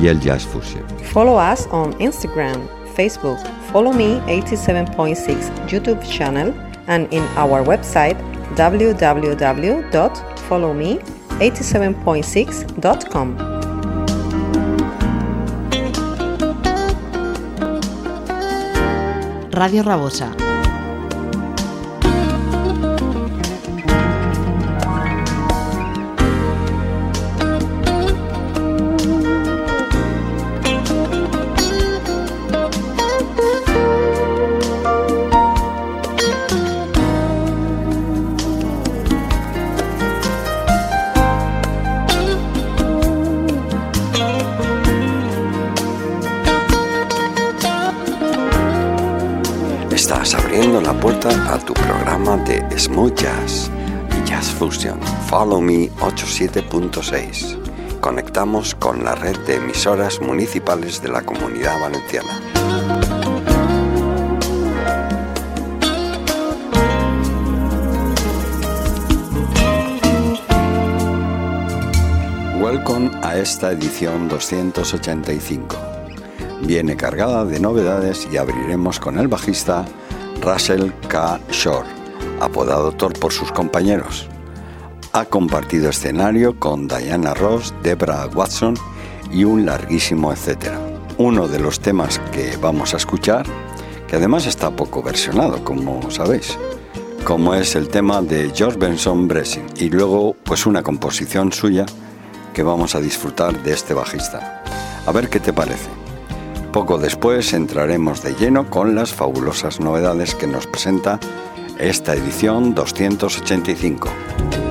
y el jazz fusion. Follow us on Instagram, Facebook, Follow Me 87.6 YouTube channel, and in our website www.followme87.6.com. Radio Rabosa. Smooth Jazz y Jazz Fusion. Follow Me 87.6. Conectamos con la red de emisoras municipales de la Comunidad Valenciana. Welcome a esta edición 285 viene cargada de novedades y abriremos con el bajista Russell K. Shore, apodado Thor por sus compañeros. Ha compartido escenario con Diana Ross, Debra Watson y un larguísimo etcétera. Uno de los temas que vamos a escuchar, que además está poco versionado, como sabéis, como es el tema de George Benson Bressing y luego pues una composición suya que vamos a disfrutar de este bajista. A ver qué te parece. Poco después entraremos de lleno con las fabulosas novedades que nos presenta esta edición 285.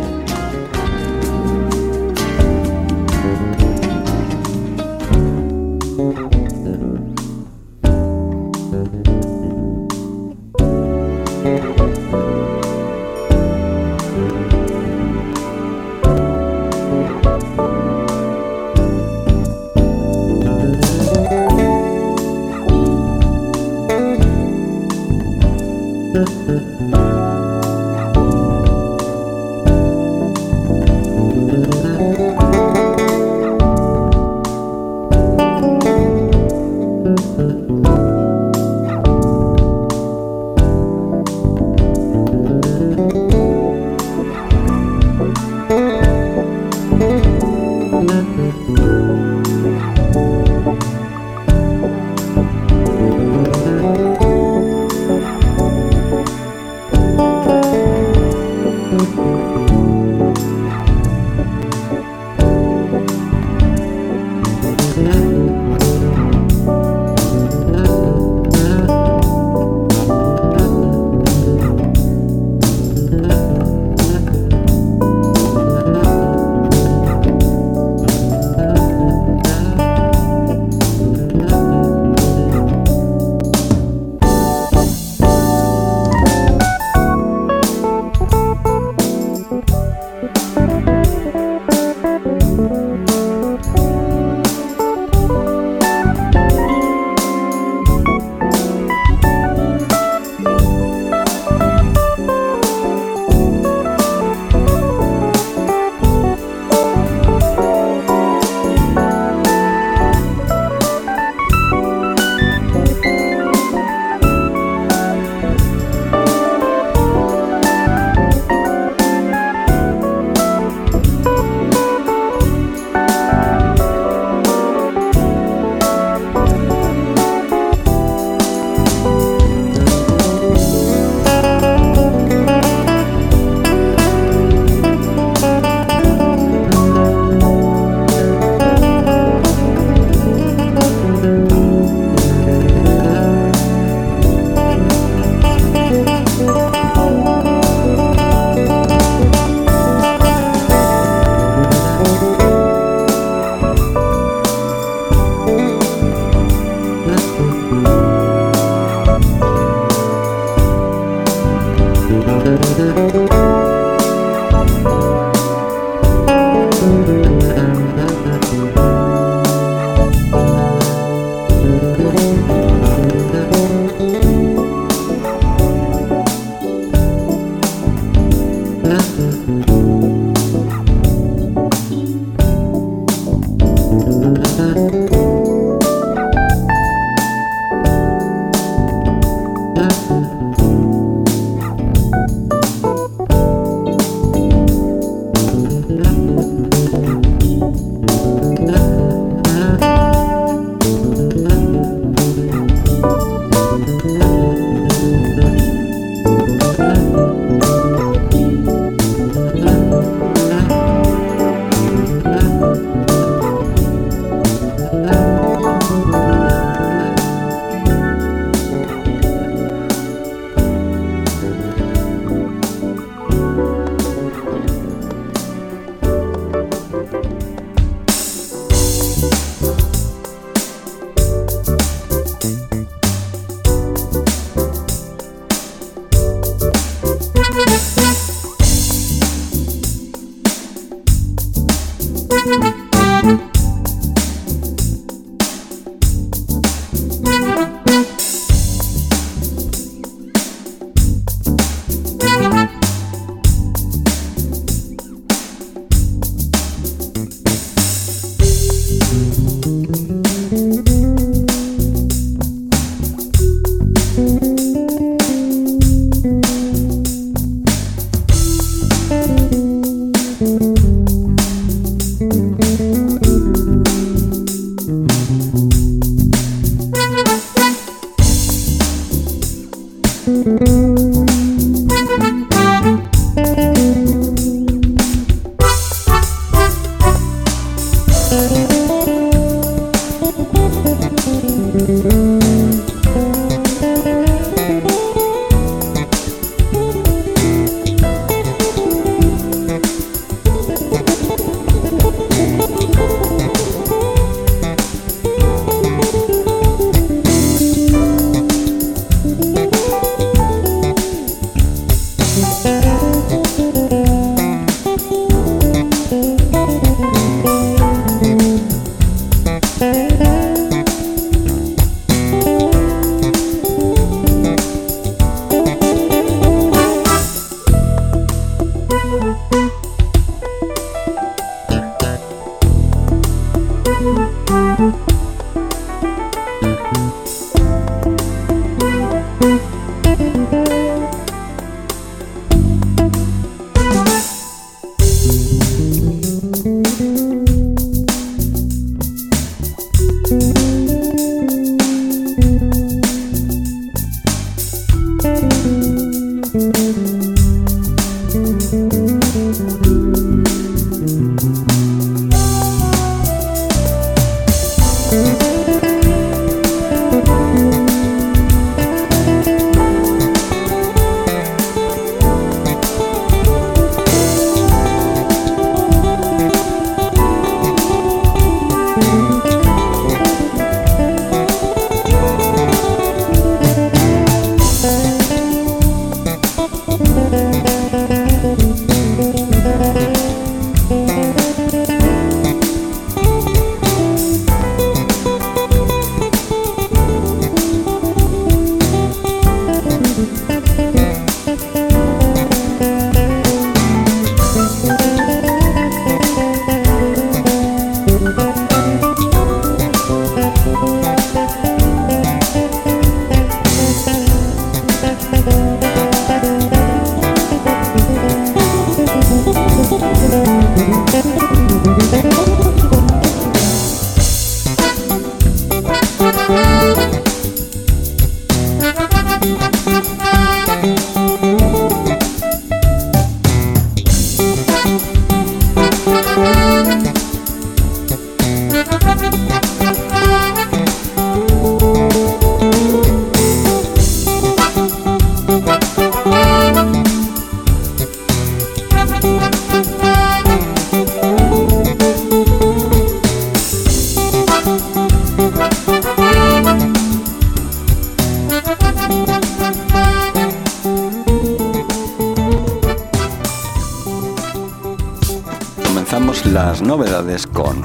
Con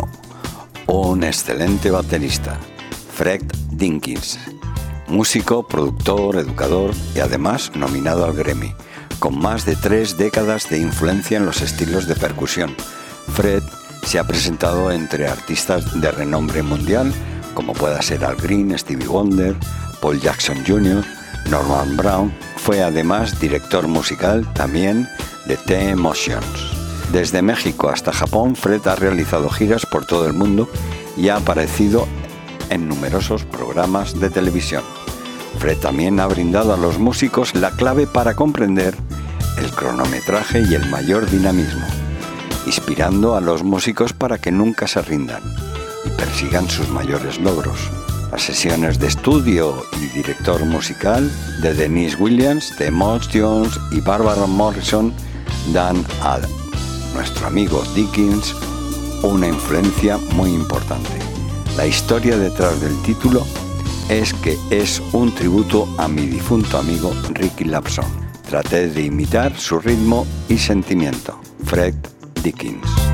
un excelente baterista, Fred Dinkins, músico, productor, educador y además nominado al Grammy, con más de tres décadas de influencia en los estilos de percusión. Fred se ha presentado entre artistas de renombre mundial, como pueda ser Al Green, Stevie Wonder, Paul Jackson Jr., Norman Brown. Fue además director musical también de The Emotions. Desde México hasta Japón, Fred ha realizado giras por todo el mundo y ha aparecido en numerosos programas de televisión. Fred también ha brindado a los músicos la clave para comprender el cronometraje y el mayor dinamismo, inspirando a los músicos para que nunca se rindan y persigan sus mayores logros. Las sesiones de estudio y director musical de Denise Williams, Moss Jones y Barbara Morrison dan a nuestro amigo Dickens una influencia muy importante. La historia detrás del título es que es un tributo a mi difunto amigo Ricky Lapson. Traté de imitar su ritmo y sentimiento. Fred Dickens.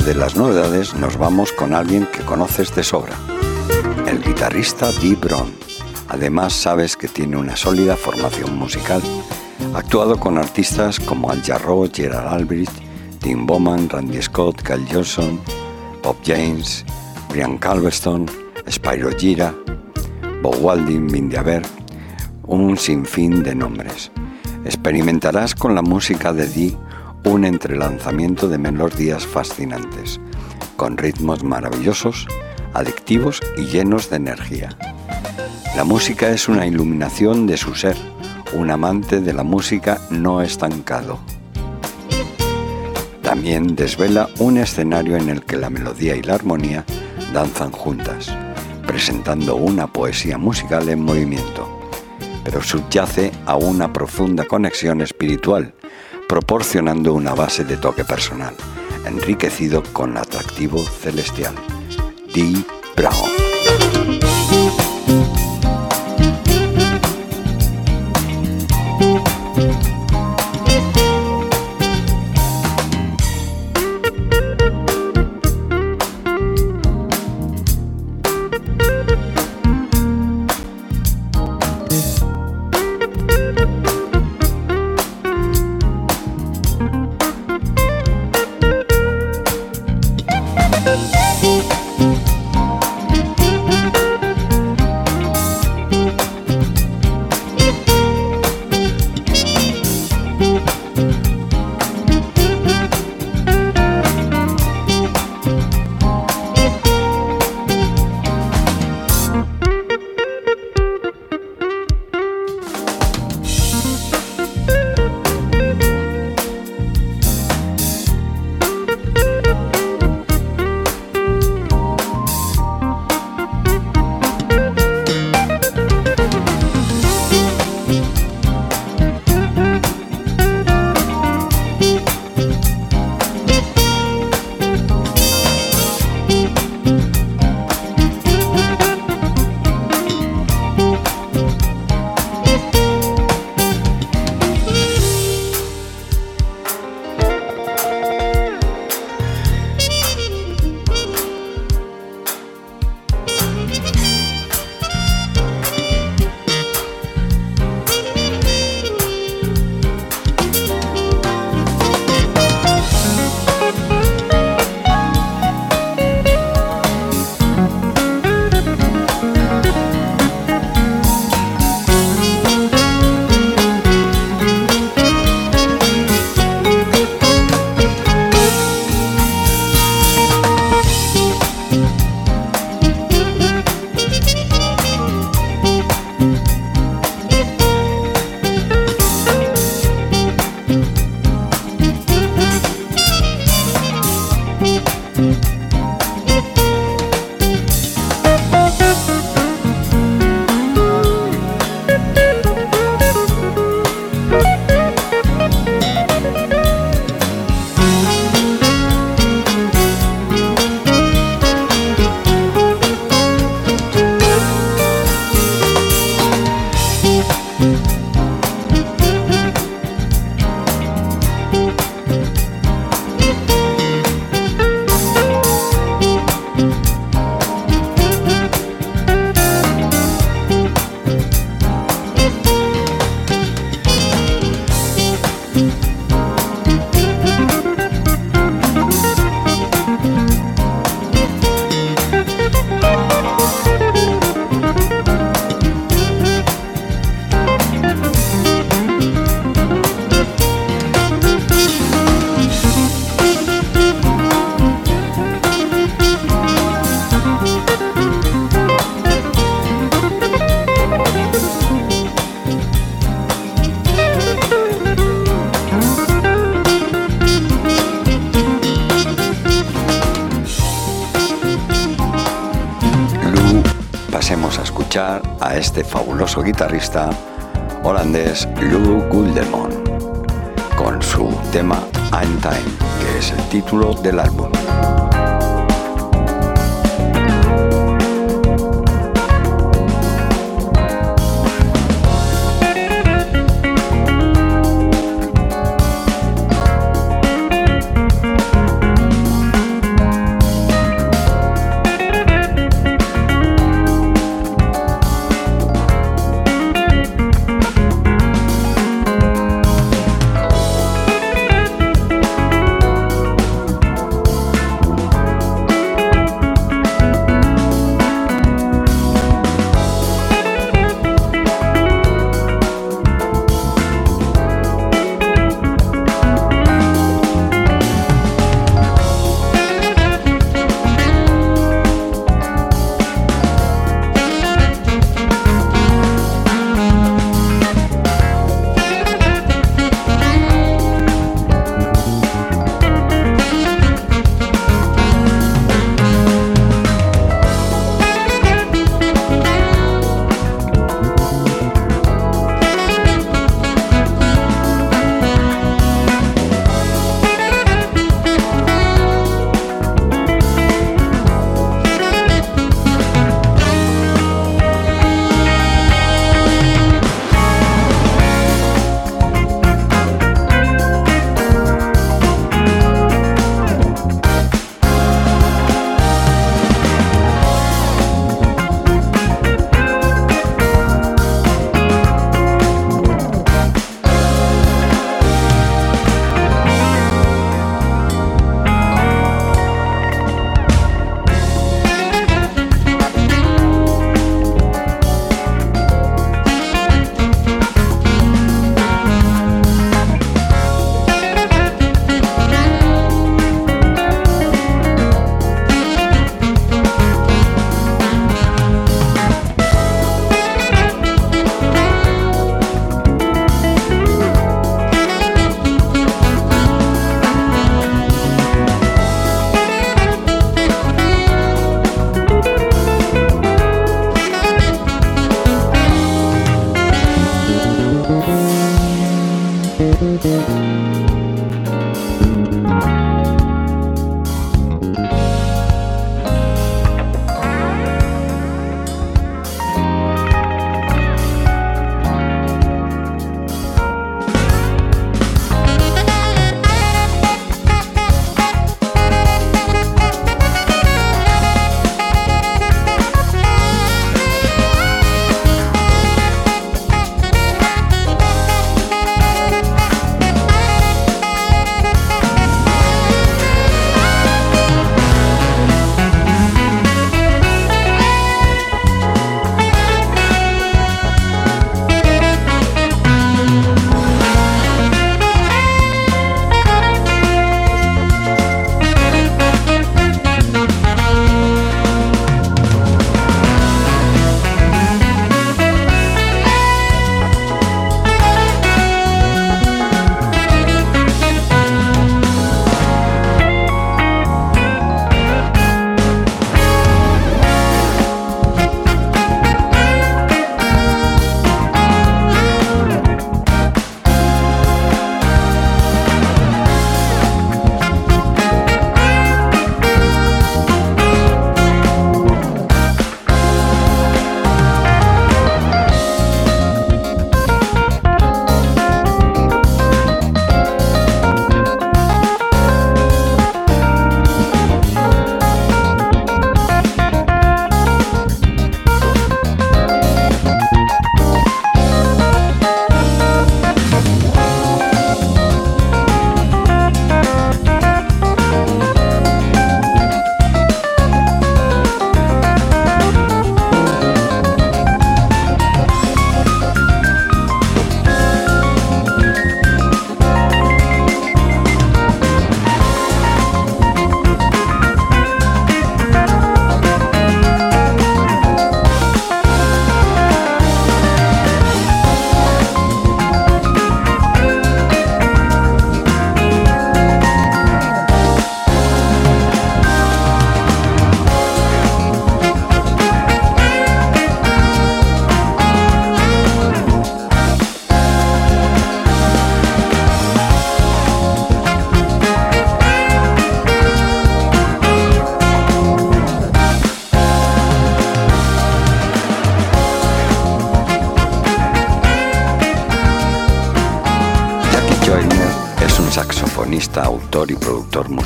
De las novedades nos vamos con alguien que conoces de sobra, el guitarrista Dee Brown. Además sabes que tiene una sólida formación musical. Ha actuado con artistas como Al Jarreau, Gerard Albrecht, Tim Bowman, Randy Scott, Cal Johnson, Bob James, Brian Calveston, Spyro Gira, Bob Walding, Mindy Aber, un sinfín de nombres. Experimentarás con la música de Dee un entrelanzamiento de melodías fascinantes, con ritmos maravillosos, adictivos y llenos de energía. La música es una iluminación de su ser, un amante de la música no estancado. También desvela un escenario en el que la melodía y la armonía danzan juntas, presentando una poesía musical en movimiento, pero subyace a una profunda conexión espiritual, proporcionando una base de toque personal, enriquecido con atractivo celestial. D. Brown. Este fabuloso guitarrista holandés Lou Guldemon con su tema I'm Time, que es el título del álbum.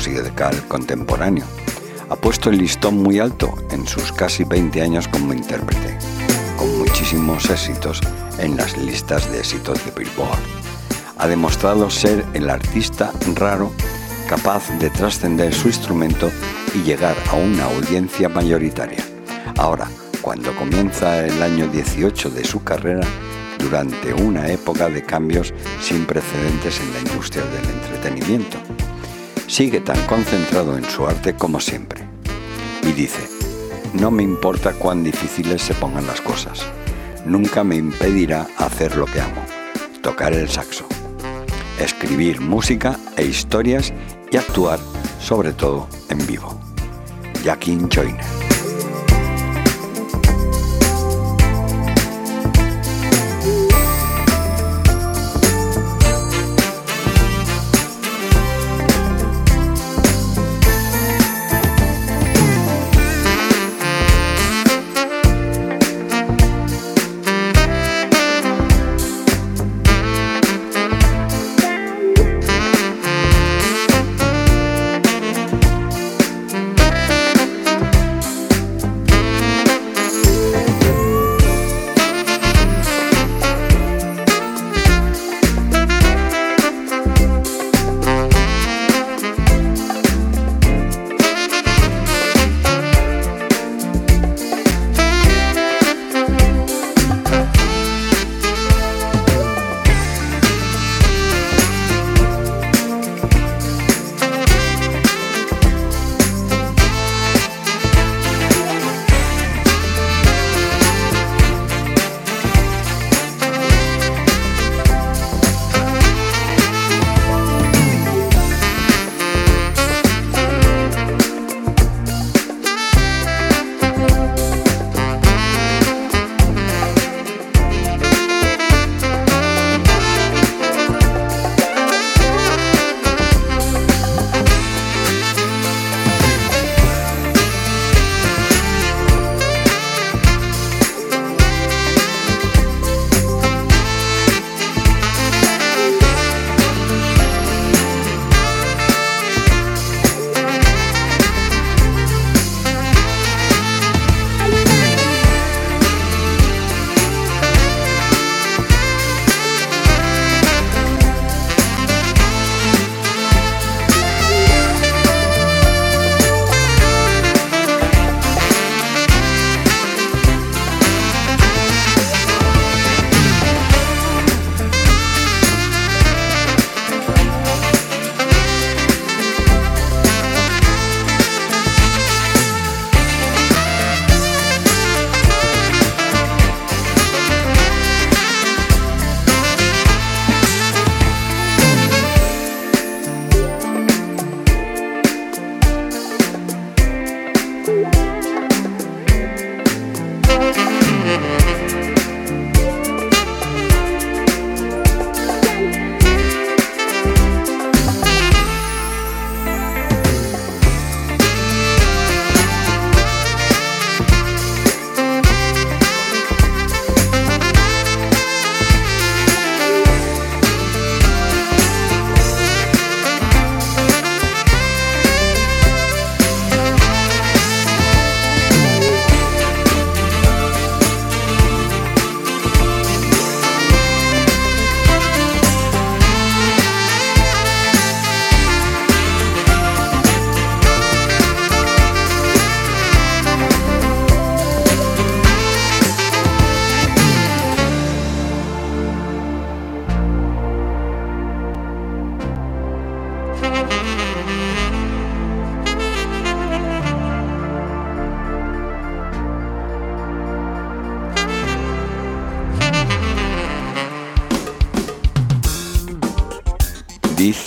Musical contemporáneo. Ha puesto el listón muy alto en sus casi 20 años como intérprete, con muchísimos éxitos en las listas de éxitos de Billboard. Ha demostrado ser el artista raro capaz de trascender su instrumento y llegar a una audiencia mayoritaria. Ahora, cuando comienza el año 18 de su carrera, durante una época de cambios sin precedentes en la industria del entretenimiento. Sigue tan concentrado en su arte como siempre. Y dice, no me importa cuán difíciles se pongan las cosas, nunca me impedirá hacer lo que amo, tocar el saxo, escribir música e historias y actuar, sobre todo, en vivo. Jackie Joyner.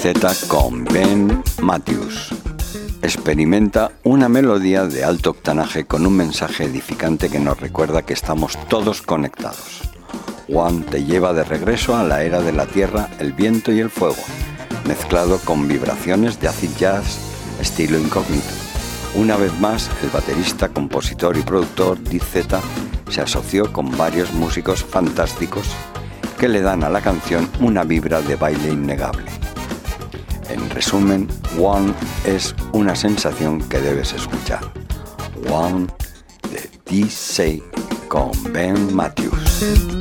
Z con Ben Matthews. Experimenta una melodía de alto octanaje con un mensaje edificante que nos recuerda que estamos todos conectados. One te lleva de regreso a la era de la tierra, el viento y el fuego, mezclado con vibraciones de acid jazz estilo incógnito. Una vez más, el baterista, compositor y productor DZ se asoció con varios músicos fantásticos que le dan a la canción una vibra de baile innegable. En resumen, One es una sensación que debes escuchar. One de D-Say con Ben Matthews.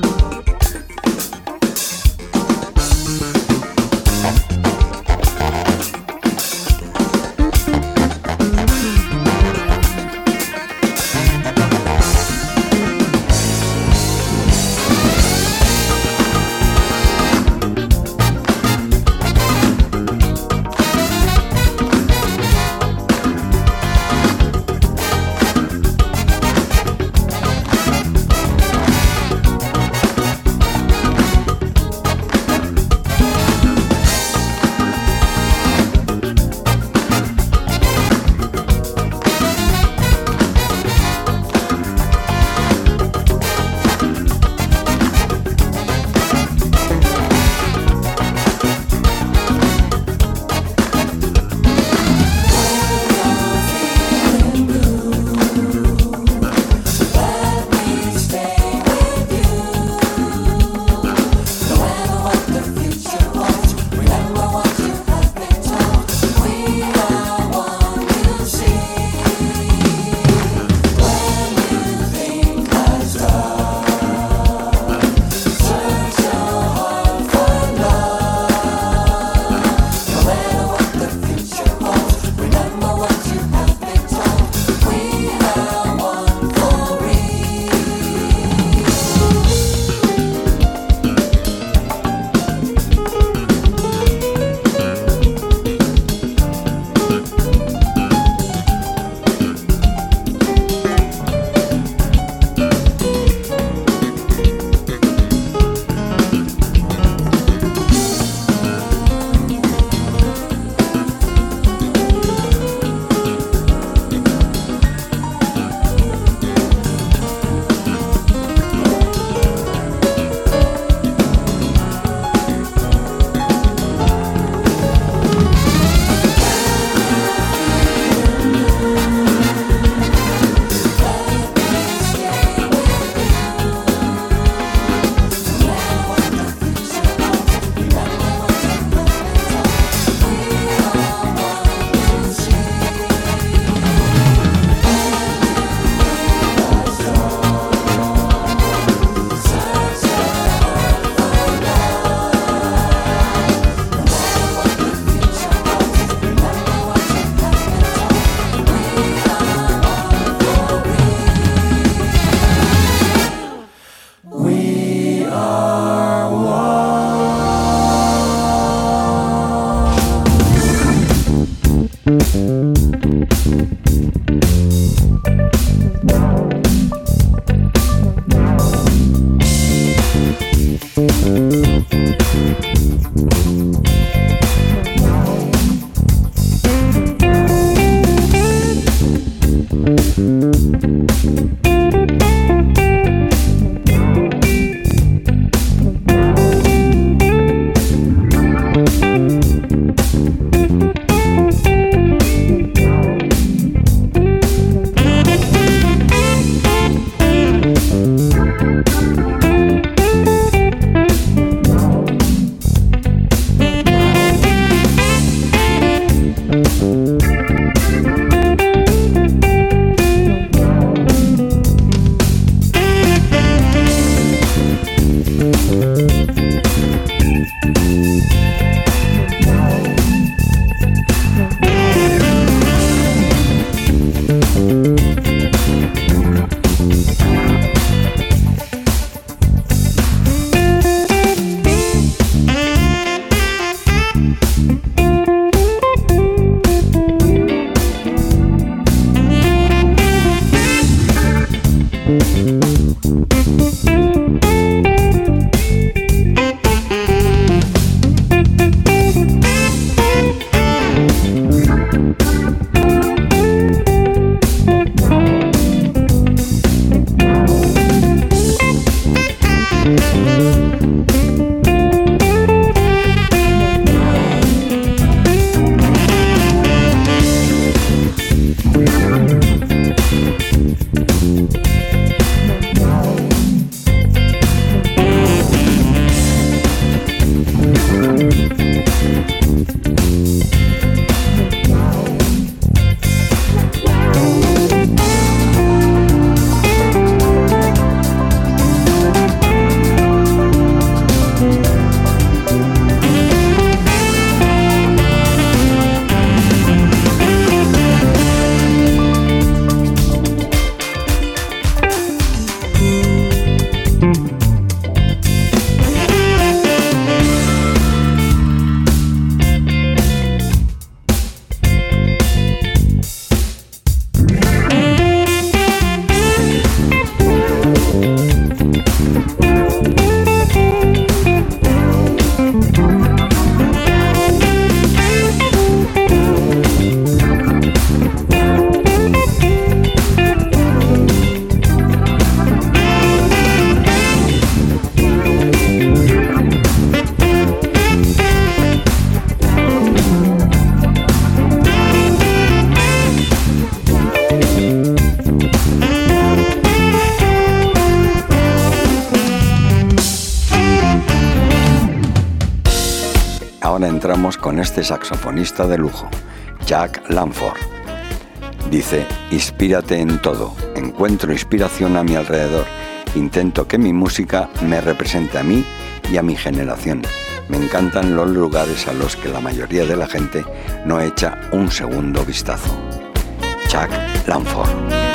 Encontramos con este saxofonista de lujo, Jack Lanford. Dice, inspírate en todo, encuentro inspiración a mi alrededor, intento que mi música me represente a mí y a mi generación. Me encantan los lugares a los que la mayoría de la gente no echa un segundo vistazo. Jack Lanford.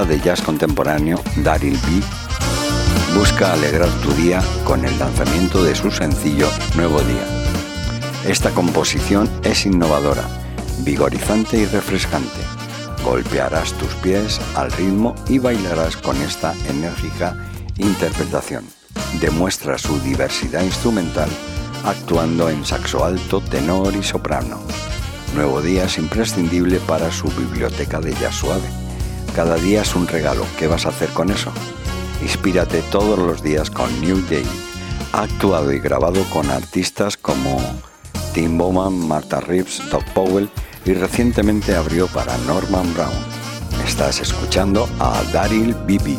De jazz contemporáneo Daryl B busca alegrar tu día con el lanzamiento de su sencillo Nuevo Día. Esta composición es innovadora, vigorizante y refrescante. Golpearás tus pies al ritmo y bailarás con esta enérgica interpretación. Demuestra su diversidad instrumental actuando en saxo alto, tenor y soprano. Nuevo Día es imprescindible para su biblioteca de jazz suave Cada día es un regalo. ¿Qué vas a hacer con eso? Inspírate todos los días con New Day. Actuado y grabado con artistas como Tim Bowman, Martha Reeves, Doc Powell y recientemente abrió para Norman Brown. Estás escuchando a Daryl Bibi.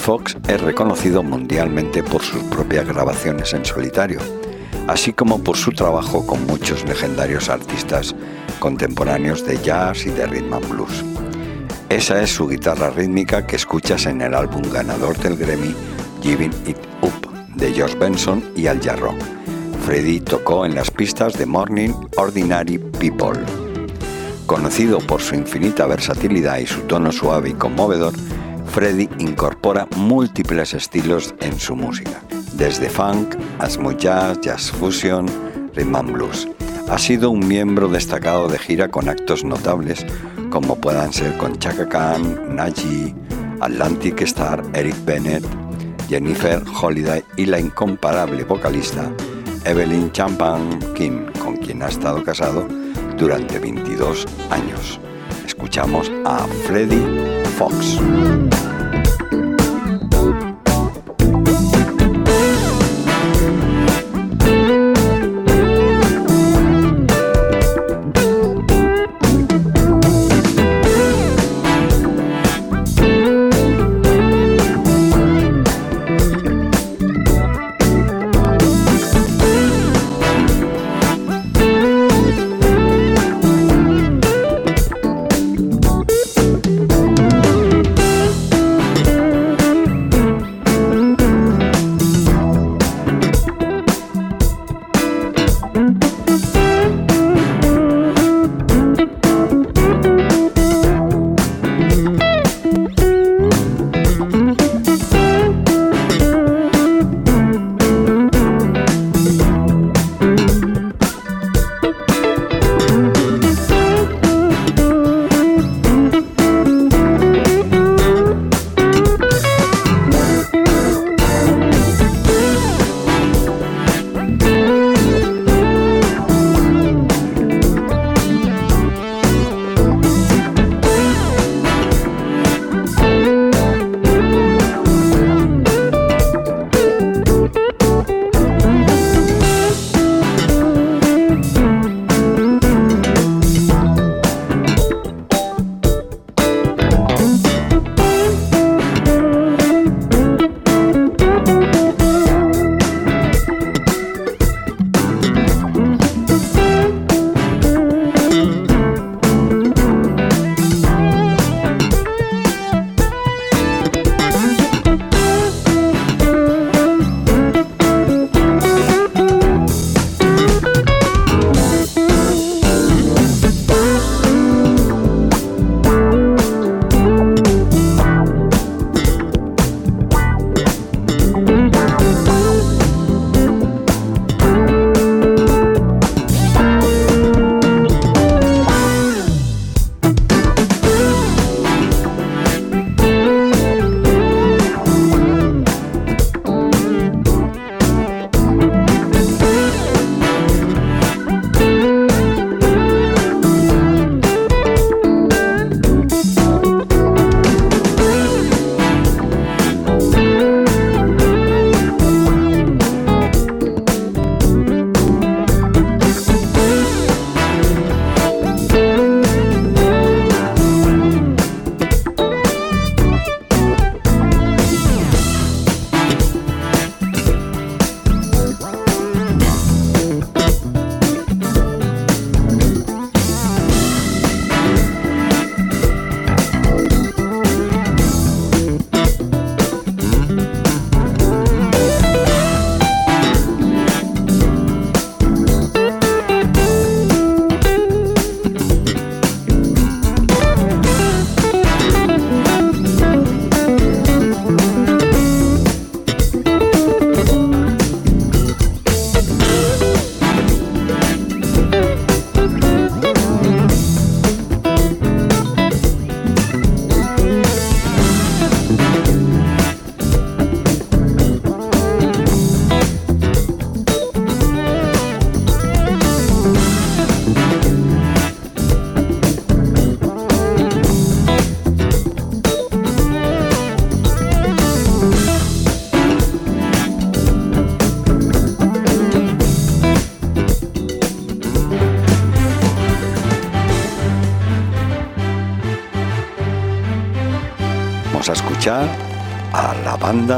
Fox es reconocido mundialmente por sus propias grabaciones en solitario, así como por su trabajo con muchos legendarios artistas contemporáneos de jazz y de rhythm and blues. Esa es su guitarra rítmica que escuchas en el álbum ganador del Grammy Giving It Up de Josh Benson y Al Jarreau Freddy tocó en las pistas de Morning Ordinary People. Conocido por su infinita versatilidad y su tono suave y conmovedor, Freddy incorpora múltiples estilos en su música, desde funk, smooth jazz, jazz fusion, rhythm and blues. Ha sido un miembro destacado de gira con actos notables como puedan ser con Chaka Khan, Naji, Atlantic Star, Eric Bennett, Jennifer Holiday y la incomparable vocalista Evelyn Champagne Kim, con quien ha estado casado durante 22 años. Escuchamos a Freddie Fox.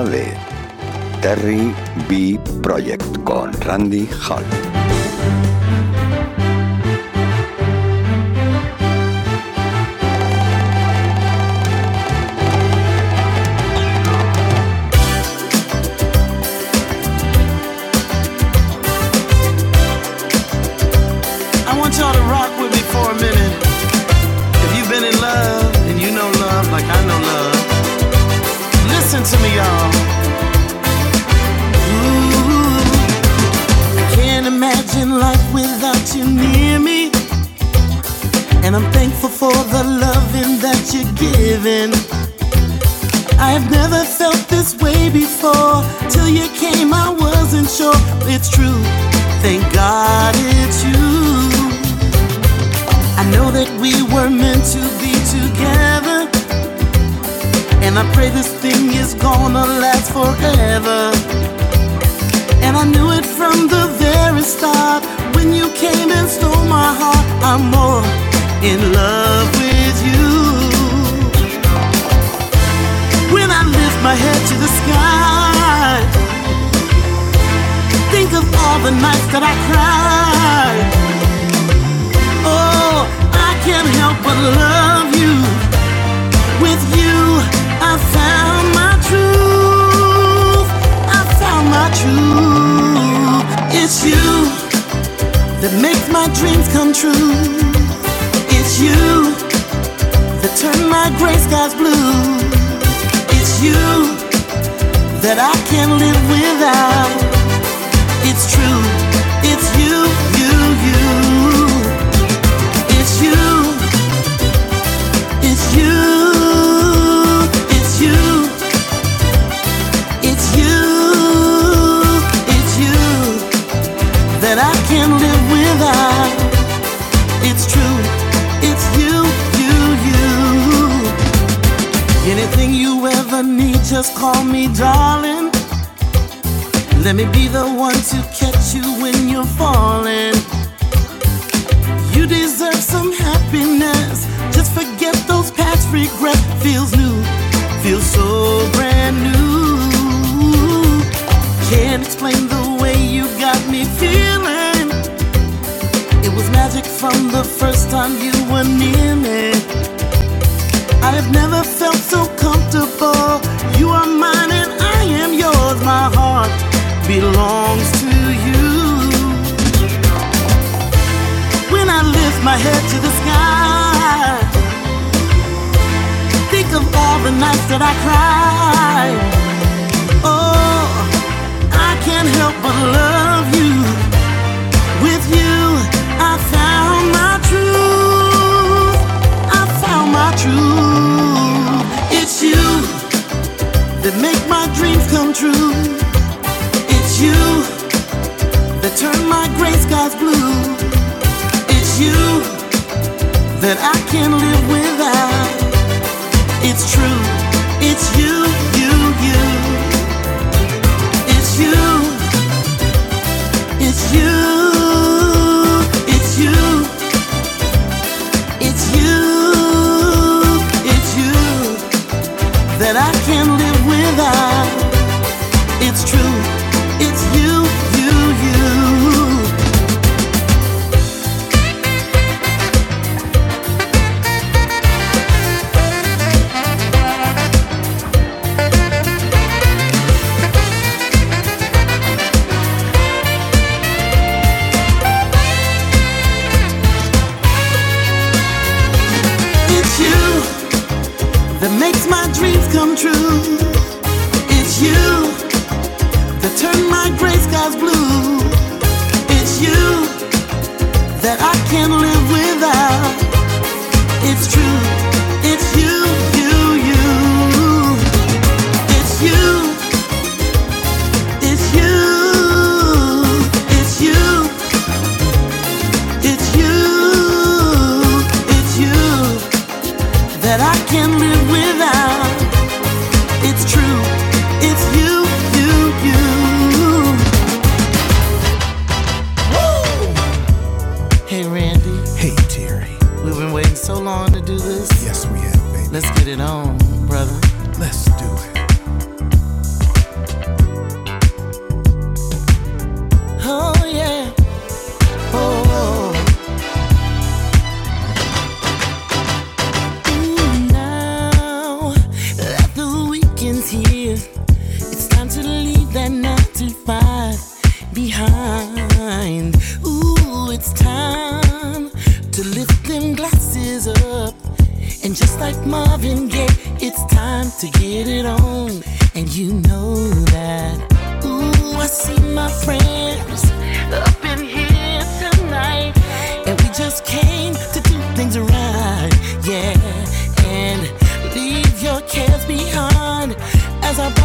De Terry B. Project con Randy Hall. regret feels new, feels so brand new. Can't explain the way you got me feeling. It was magic from the first time you were near me. I have never the nights that I cry. Oh, I can't help but love you. With you, I found my truth. I found my truth. It's you that make my dreams come true. It's you that turn my gray skies blue. It's you that I can't live without. It's true, it's you, you, you. It's you, it's you.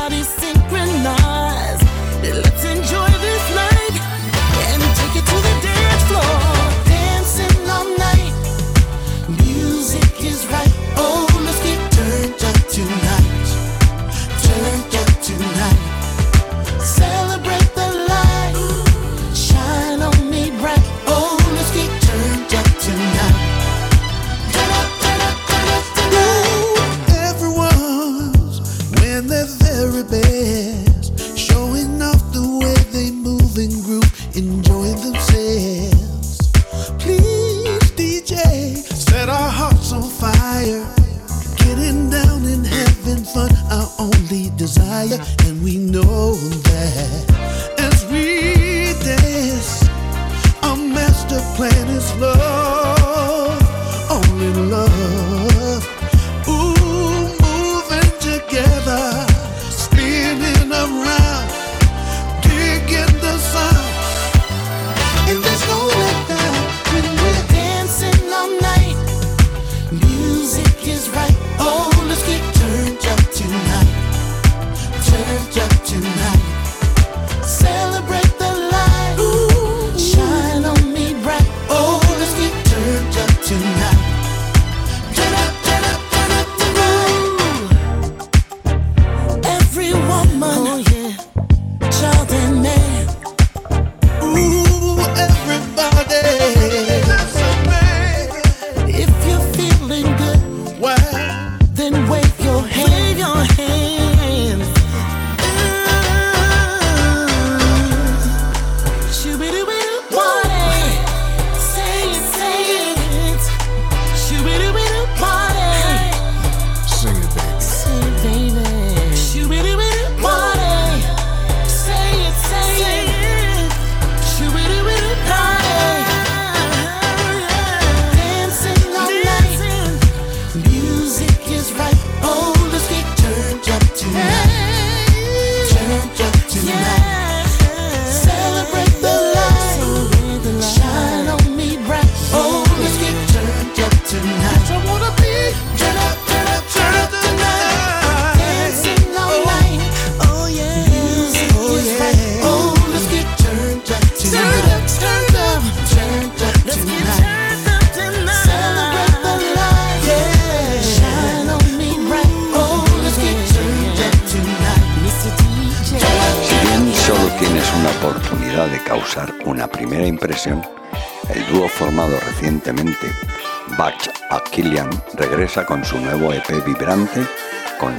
Con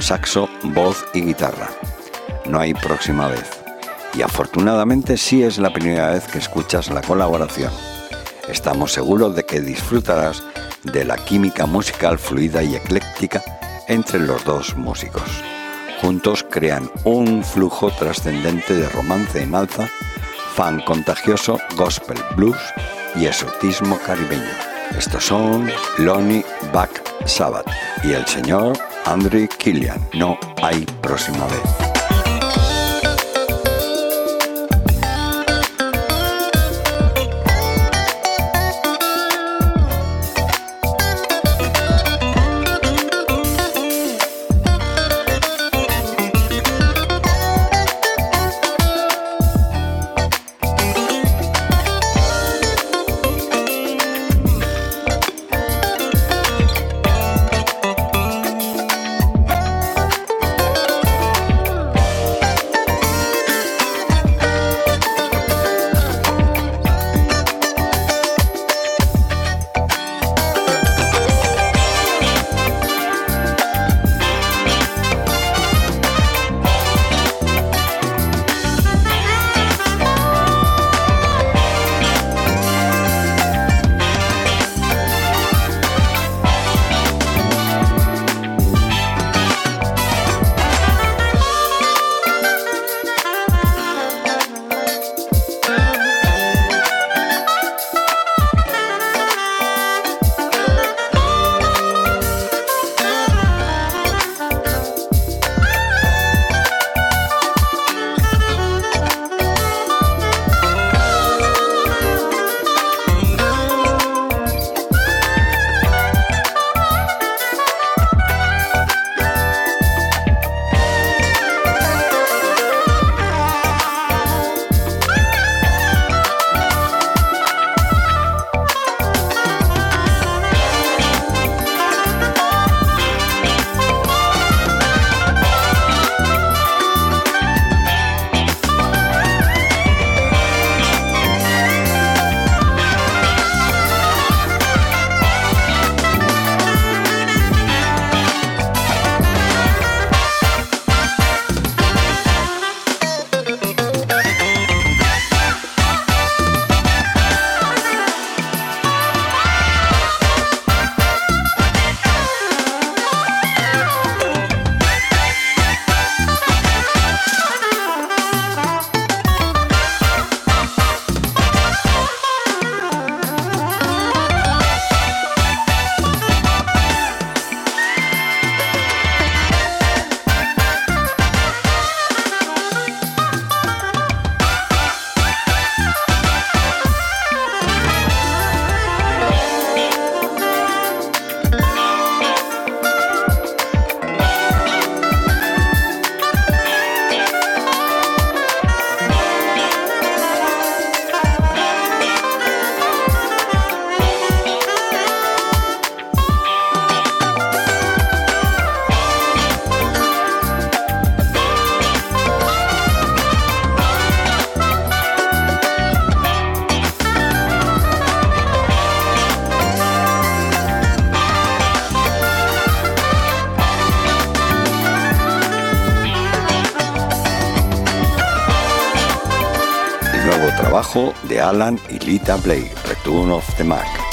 saxo, voz y guitarra. No hay próxima vez. Y afortunadamente sí es la primera vez que escuchas la colaboración. Estamos seguros de que disfrutarás de la química musical fluida y ecléctica entre los dos músicos. Juntos crean un flujo trascendente de romance en alza, fan contagioso, gospel blues y exotismo caribeño. Estos son Lonnie Back Sabbath y el señor Andre Killian. No hay próxima vez. De Alan y Lita Blake, Return of the Mac.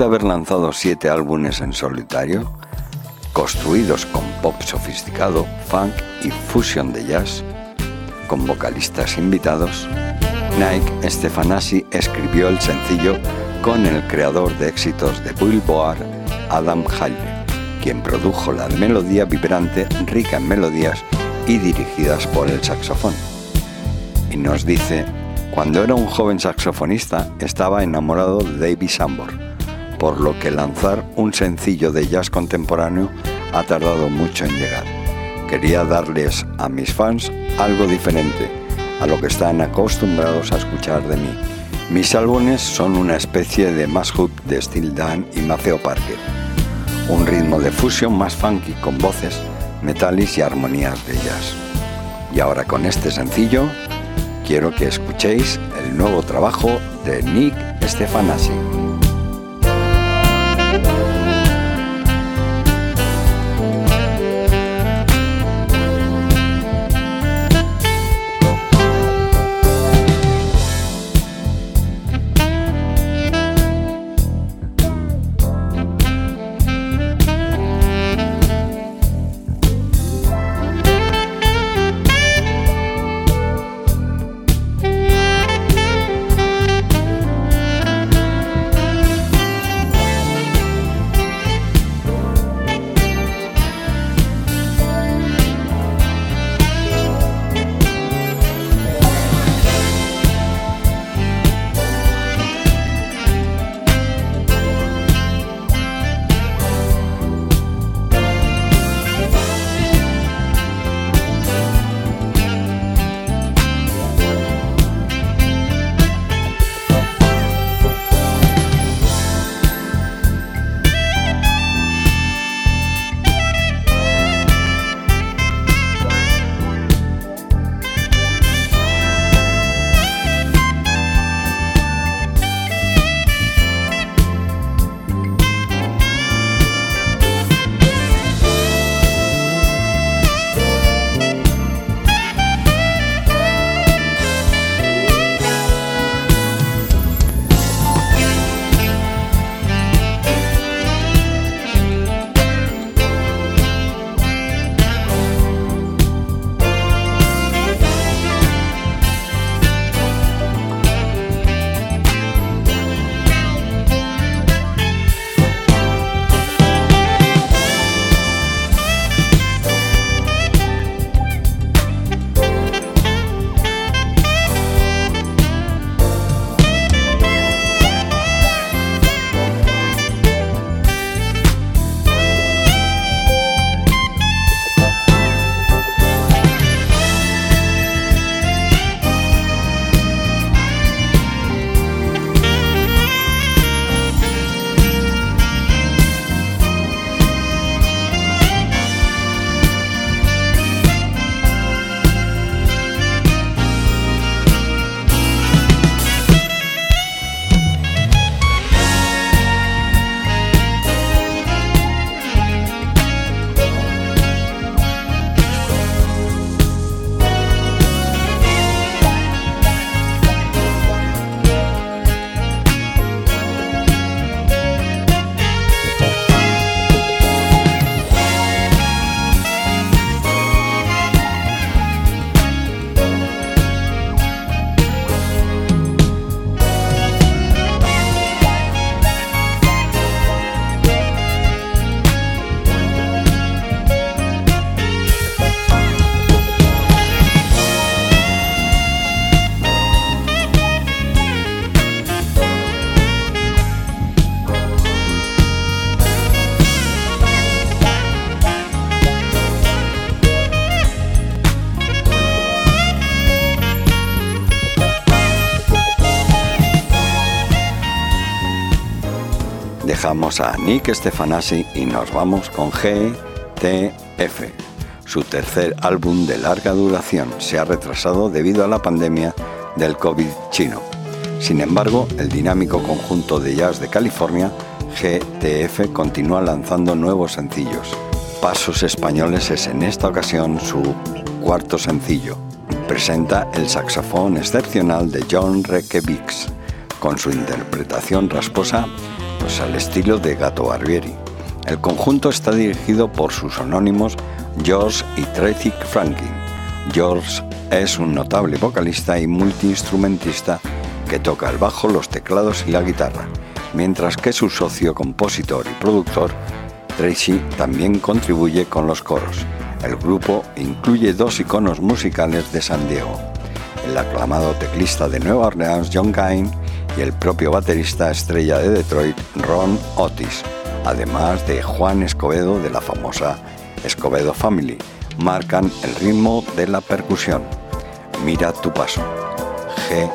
De haber lanzado siete álbumes en solitario, construidos con pop sofisticado, funk y fusion de jazz, con vocalistas invitados, Nike Stefanasi escribió el sencillo con el creador de éxitos de Billboard, Adam Halle, quien produjo la melodía vibrante, rica en melodías y dirigidas por el saxofón. Y nos dice, cuando era un joven saxofonista estaba enamorado de David Sambor por lo que lanzar un sencillo de jazz contemporáneo ha tardado mucho en llegar. Quería darles a mis fans algo diferente a lo que están acostumbrados a escuchar de mí. Mis álbumes son una especie de mashup de Steel Dan y Maceo Parker, un ritmo de fusión más funky con voces, metales y armonías de jazz. Y ahora con este sencillo quiero que escuchéis el nuevo trabajo de Nick Stefanasi. Dejamos a Nick Stefanasi y nos vamos con GTF. Su tercer álbum de larga duración se ha retrasado debido a la pandemia del COVID chino. Sin embargo, el dinámico conjunto de jazz de California, GTF, continúa lanzando nuevos sencillos. Pasos Españoles es en esta ocasión su cuarto sencillo. Presenta el saxofón excepcional de John Rekevics, con su interpretación rasposa pues al estilo de Gato Barbieri. El conjunto está dirigido por sus anónimos George y Tracy Franklin. George es un notable vocalista y multiinstrumentista que toca el bajo, los teclados y la guitarra, mientras que su socio, compositor y productor, Tracy, también contribuye con los coros. El grupo incluye dos iconos musicales de San Diego, el aclamado teclista de Nueva Orleans John Cain y el propio baterista estrella de Detroit Ron Otis, además de Juan Escobedo de la famosa Escobedo Family, marcan el ritmo de la percusión. Mira tu paso. G,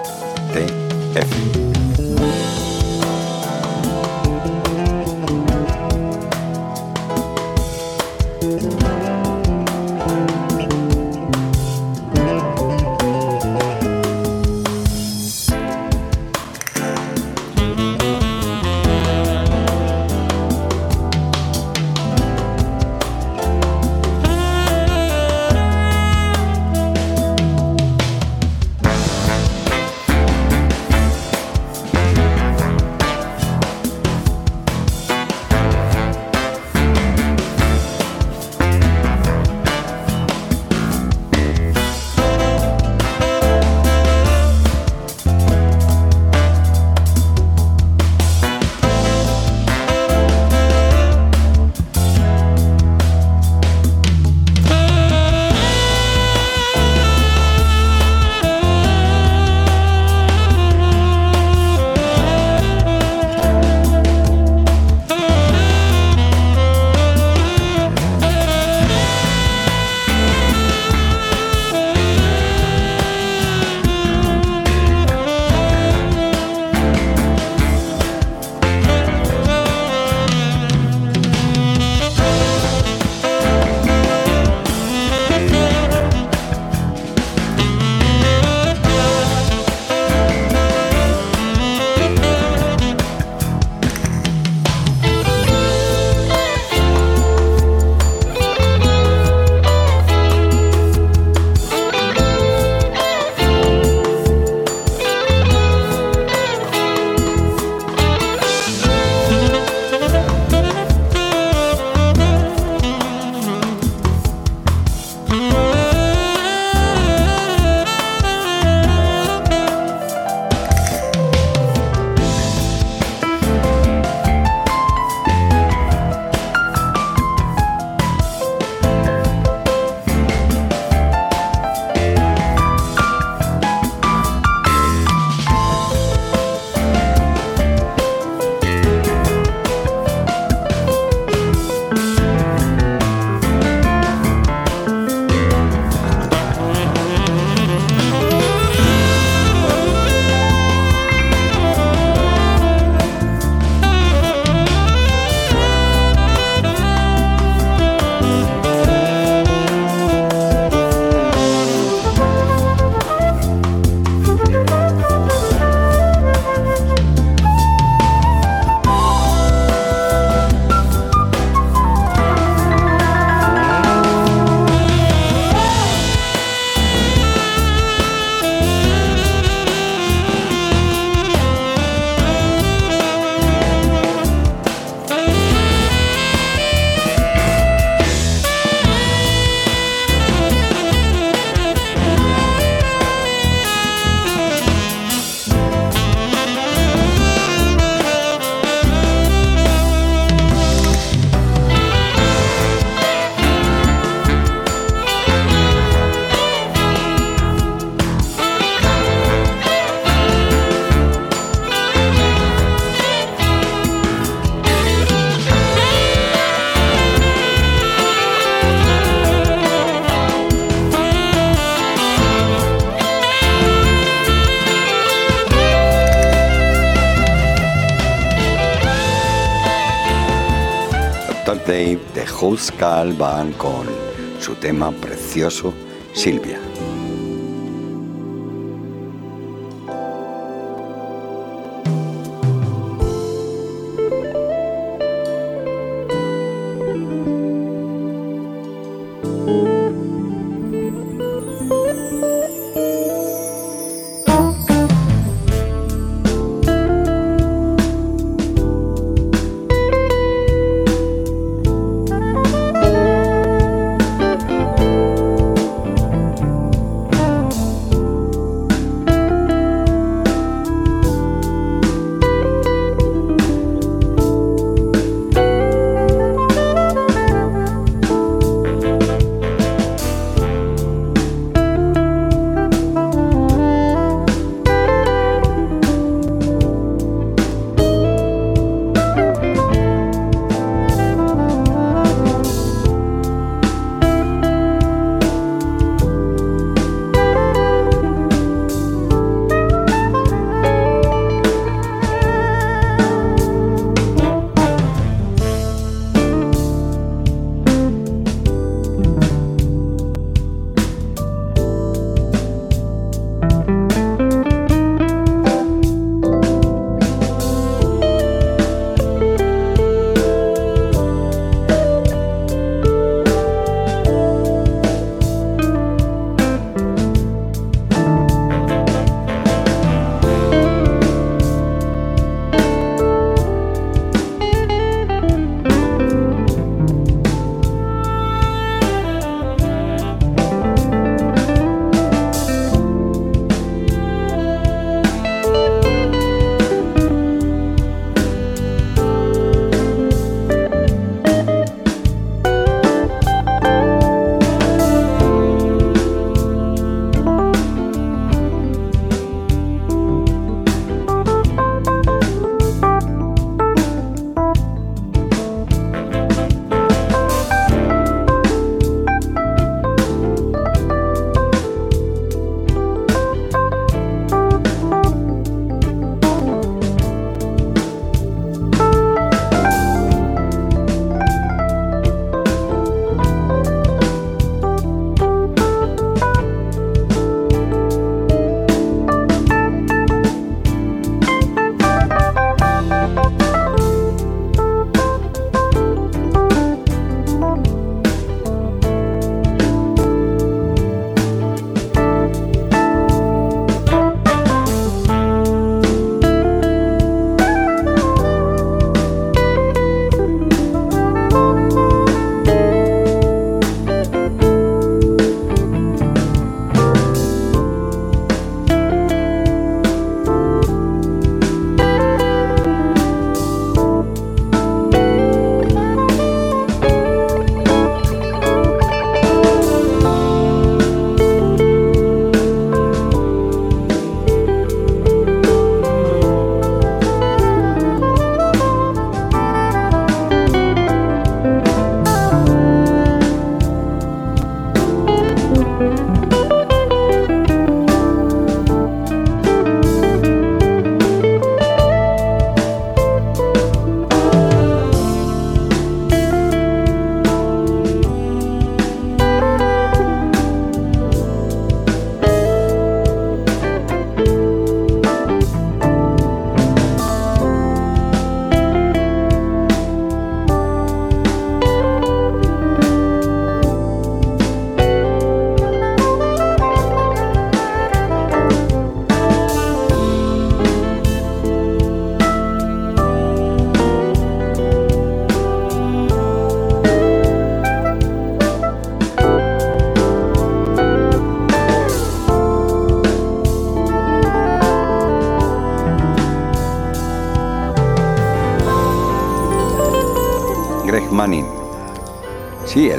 Skull Band con su tema precioso Silvia.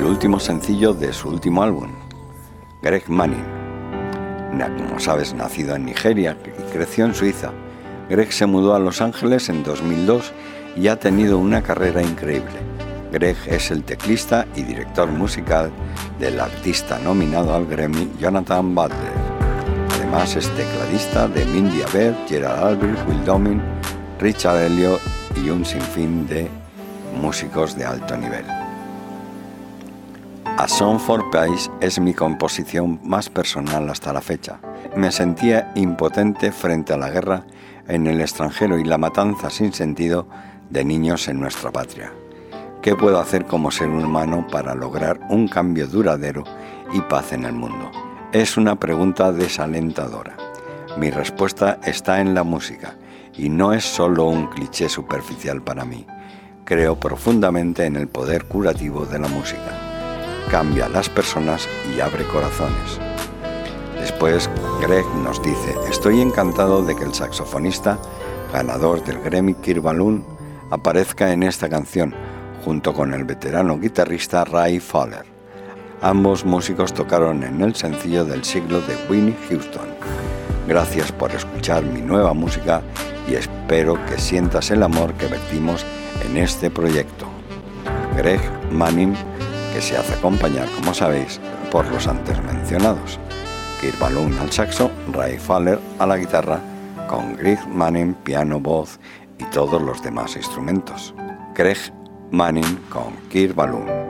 Último sencillo de su último álbum, Greg Manning. Como sabes, nacido en Nigeria y creció en Suiza, Greg se mudó a Los Ángeles en 2002 y ha tenido una carrera increíble. Greg es el teclista y director musical del artista nominado al Grammy Jonathan Butler. Además es tecladista de Mindy Aber, Gerard Albert, Will Domin, Richard Elliot y un sinfín de músicos de alto nivel. A Song for Peace es mi composición más personal hasta la fecha. Me sentía impotente frente a la guerra en el extranjero y la matanza sin sentido de niños en nuestra patria. ¿Qué puedo hacer como ser humano para lograr un cambio duradero y paz en el mundo? Es una pregunta desalentadora. Mi respuesta está en la música y no es solo un cliché superficial para mí. Creo profundamente en el poder curativo de la música cambia las personas y abre corazones. Después, Greg nos dice, estoy encantado de que el saxofonista, ganador del Grammy Kirk aparezca en esta canción, junto con el veterano guitarrista Ray Fowler. Ambos músicos tocaron en el sencillo del siglo de Winnie Houston. Gracias por escuchar mi nueva música y espero que sientas el amor que vertimos en este proyecto. Greg Manning que se hace acompañar, como sabéis, por los antes mencionados. Kirk Balloon al saxo, Ray Faller a la guitarra, con Greg Manning piano, voz y todos los demás instrumentos. Greg Manning con Kirk Balloon.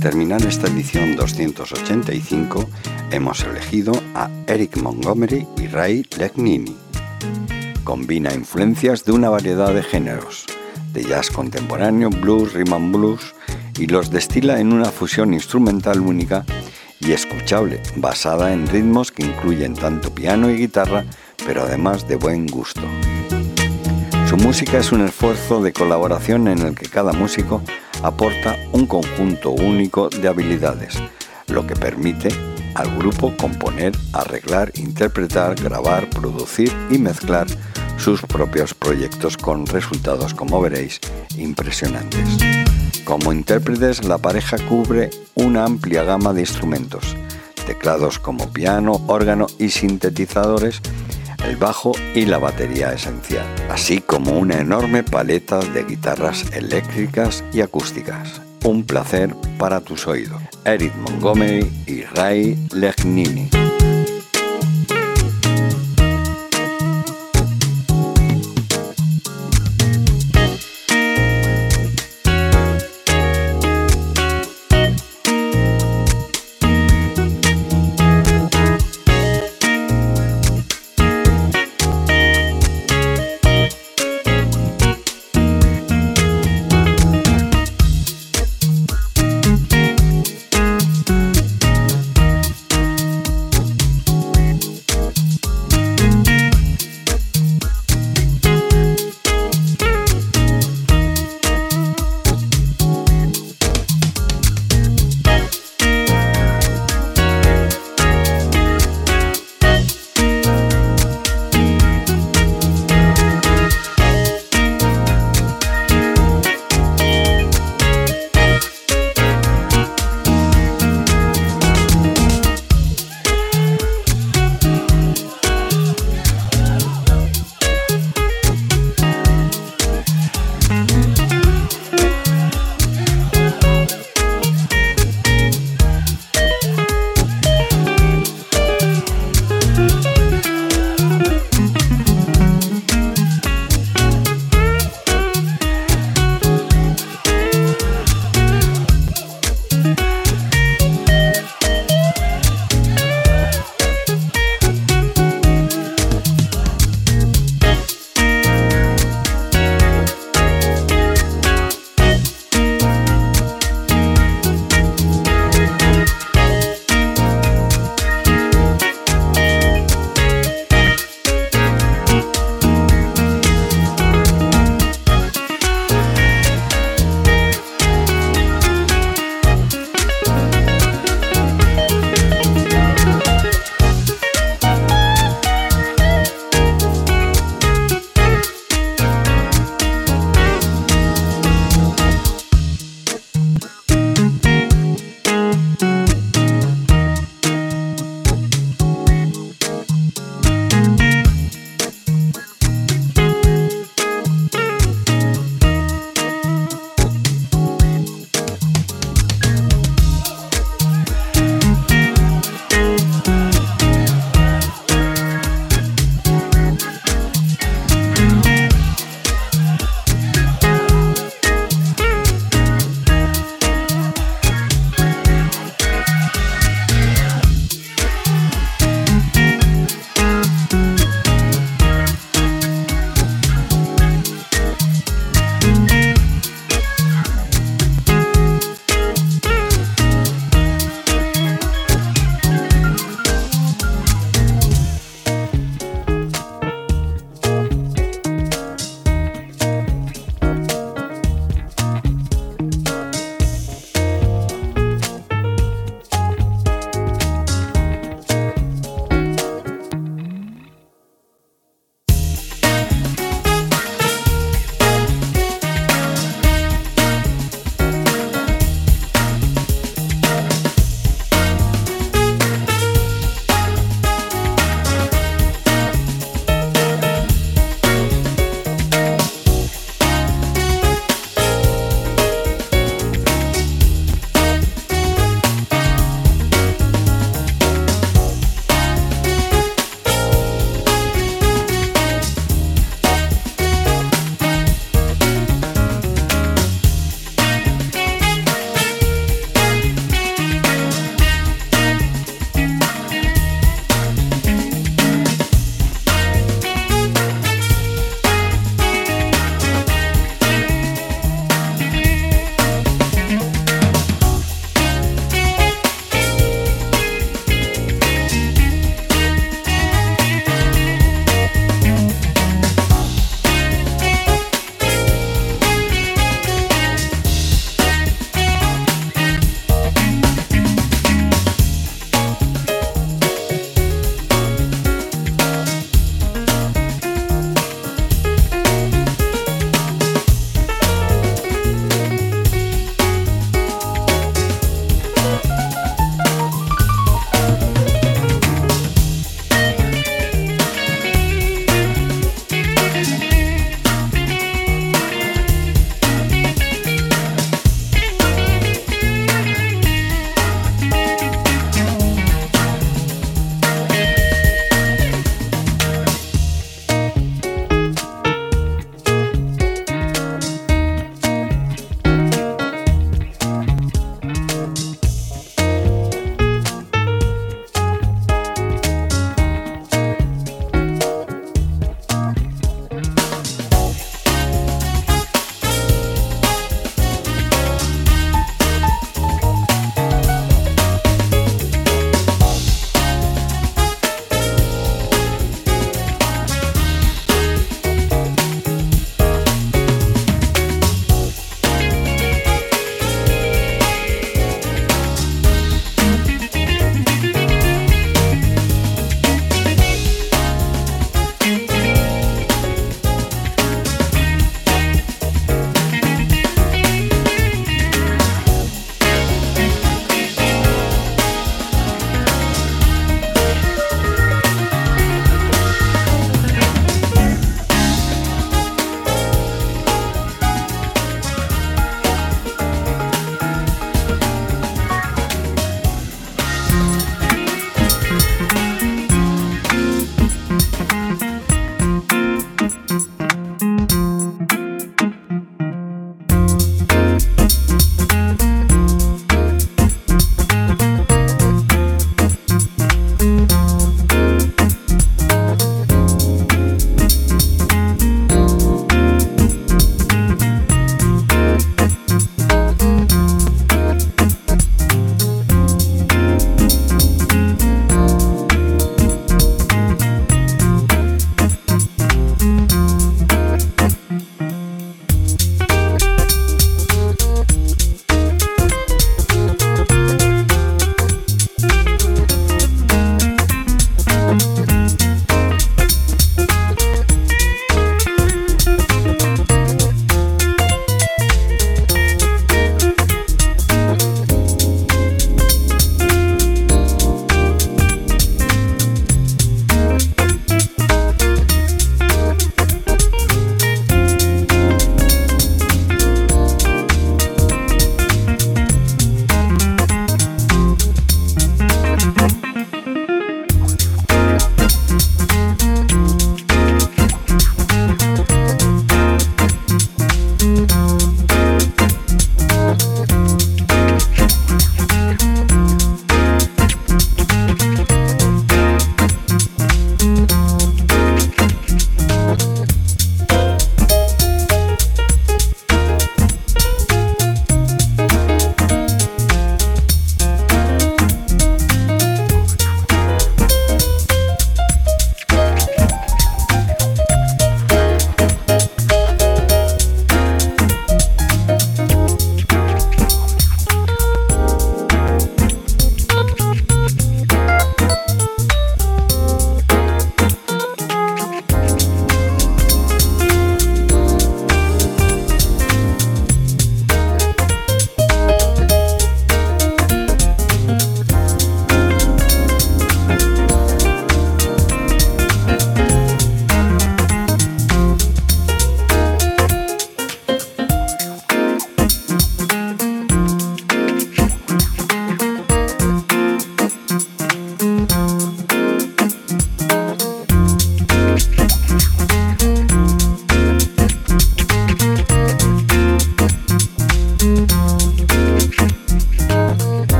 Terminar esta edición 285 hemos elegido a Eric Montgomery y Ray Legnini. Combina influencias de una variedad de géneros, de jazz contemporáneo, blues, rhythm blues, y los destila en una fusión instrumental única y escuchable, basada en ritmos que incluyen tanto piano y guitarra, pero además de buen gusto. Su música es un esfuerzo de colaboración en el que cada músico aporta un conjunto único de habilidades, lo que permite al grupo componer, arreglar, interpretar, grabar, producir y mezclar sus propios proyectos con resultados, como veréis, impresionantes. Como intérpretes, la pareja cubre una amplia gama de instrumentos, teclados como piano, órgano y sintetizadores, el bajo y la batería esencial, así como una enorme paleta de guitarras eléctricas y acústicas. Un placer para tus oídos. Eric Montgomery y Ray Legnini.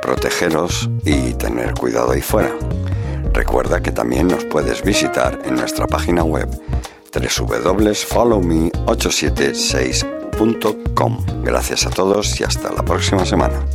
Protegeros y tener cuidado ahí fuera. Recuerda que también nos puedes visitar en nuestra página web www.followme876.com. Gracias a todos y hasta la próxima semana.